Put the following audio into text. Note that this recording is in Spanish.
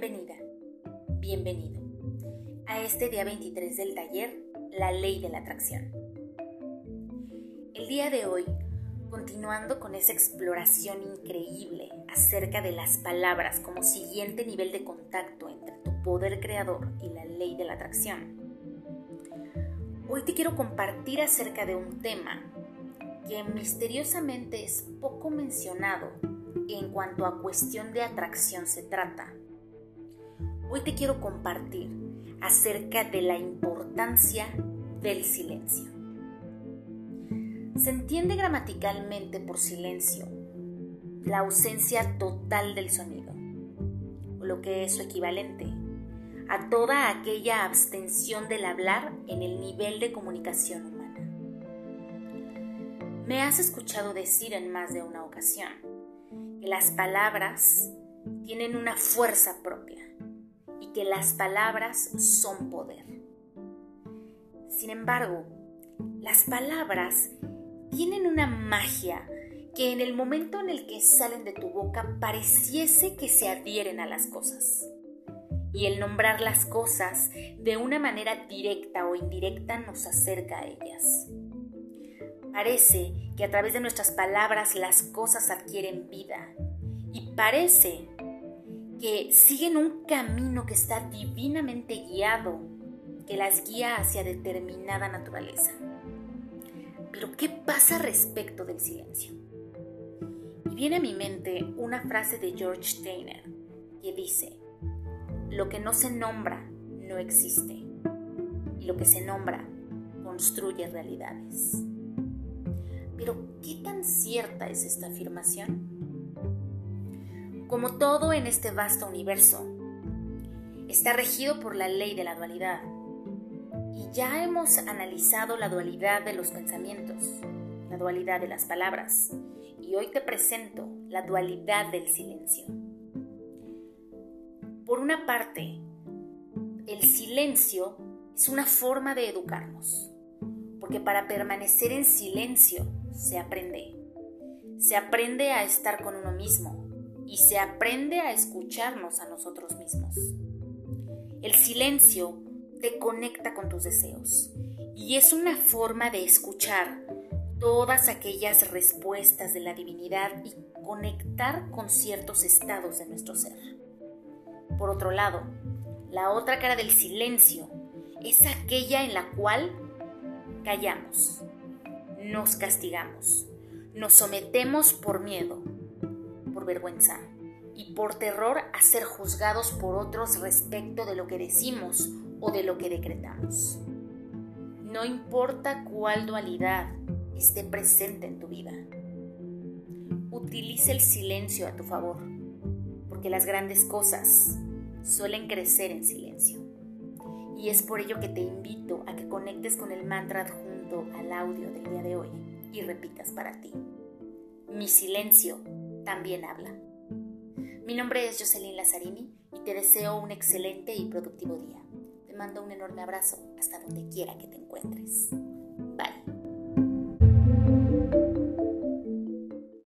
Bienvenida, bienvenido. A este día 23 del taller La Ley de la Atracción. El día de hoy, continuando con esa exploración increíble acerca de las palabras como siguiente nivel de contacto entre tu poder creador y la ley de la atracción, hoy te quiero compartir acerca de un tema que misteriosamente es poco mencionado en cuanto a cuestión de atracción se trata Hoy te quiero compartir acerca de la importancia del silencio. Se entiende gramaticalmente por silencio la ausencia total del sonido, o lo que es su equivalente, a toda aquella abstención del hablar en el nivel de comunicación humana. Me has escuchado decir en más de una ocasión que las palabras tienen una fuerza propia que las palabras son poder. Sin embargo, las palabras tienen una magia que en el momento en el que salen de tu boca pareciese que se adhieren a las cosas. Y el nombrar las cosas de una manera directa o indirecta nos acerca a ellas. Parece que a través de nuestras palabras las cosas adquieren vida. Y parece que siguen un camino que está divinamente guiado, que las guía hacia determinada naturaleza. Pero ¿qué pasa respecto del silencio? Y viene a mi mente una frase de George Steiner que dice, lo que no se nombra no existe y lo que se nombra construye realidades. Pero ¿qué tan cierta es esta afirmación? Como todo en este vasto universo, está regido por la ley de la dualidad. Y ya hemos analizado la dualidad de los pensamientos, la dualidad de las palabras, y hoy te presento la dualidad del silencio. Por una parte, el silencio es una forma de educarnos, porque para permanecer en silencio se aprende. Se aprende a estar con uno mismo, y se aprende a escucharnos a nosotros mismos. El silencio te conecta con tus deseos y es una forma de escuchar todas aquellas respuestas de la divinidad y conectar con ciertos estados de nuestro ser. Por otro lado, la otra cara del silencio es aquella en la cual callamos, nos castigamos, nos sometemos por miedo, vergüenza y por terror a ser juzgados por otros respecto de lo que decimos o de lo que decretamos. No importa cuál dualidad esté presente en tu vida. Utiliza el silencio a tu favor, porque las grandes cosas suelen crecer en silencio. Y es por ello que te invito a que conectes con el mantra adjunto al audio del día de hoy y repitas para ti. Mi silencio también habla. Mi nombre es Jocelyn Lazzarini y te deseo un excelente y productivo día. Te mando un enorme abrazo hasta donde quiera que te encuentres. Bye.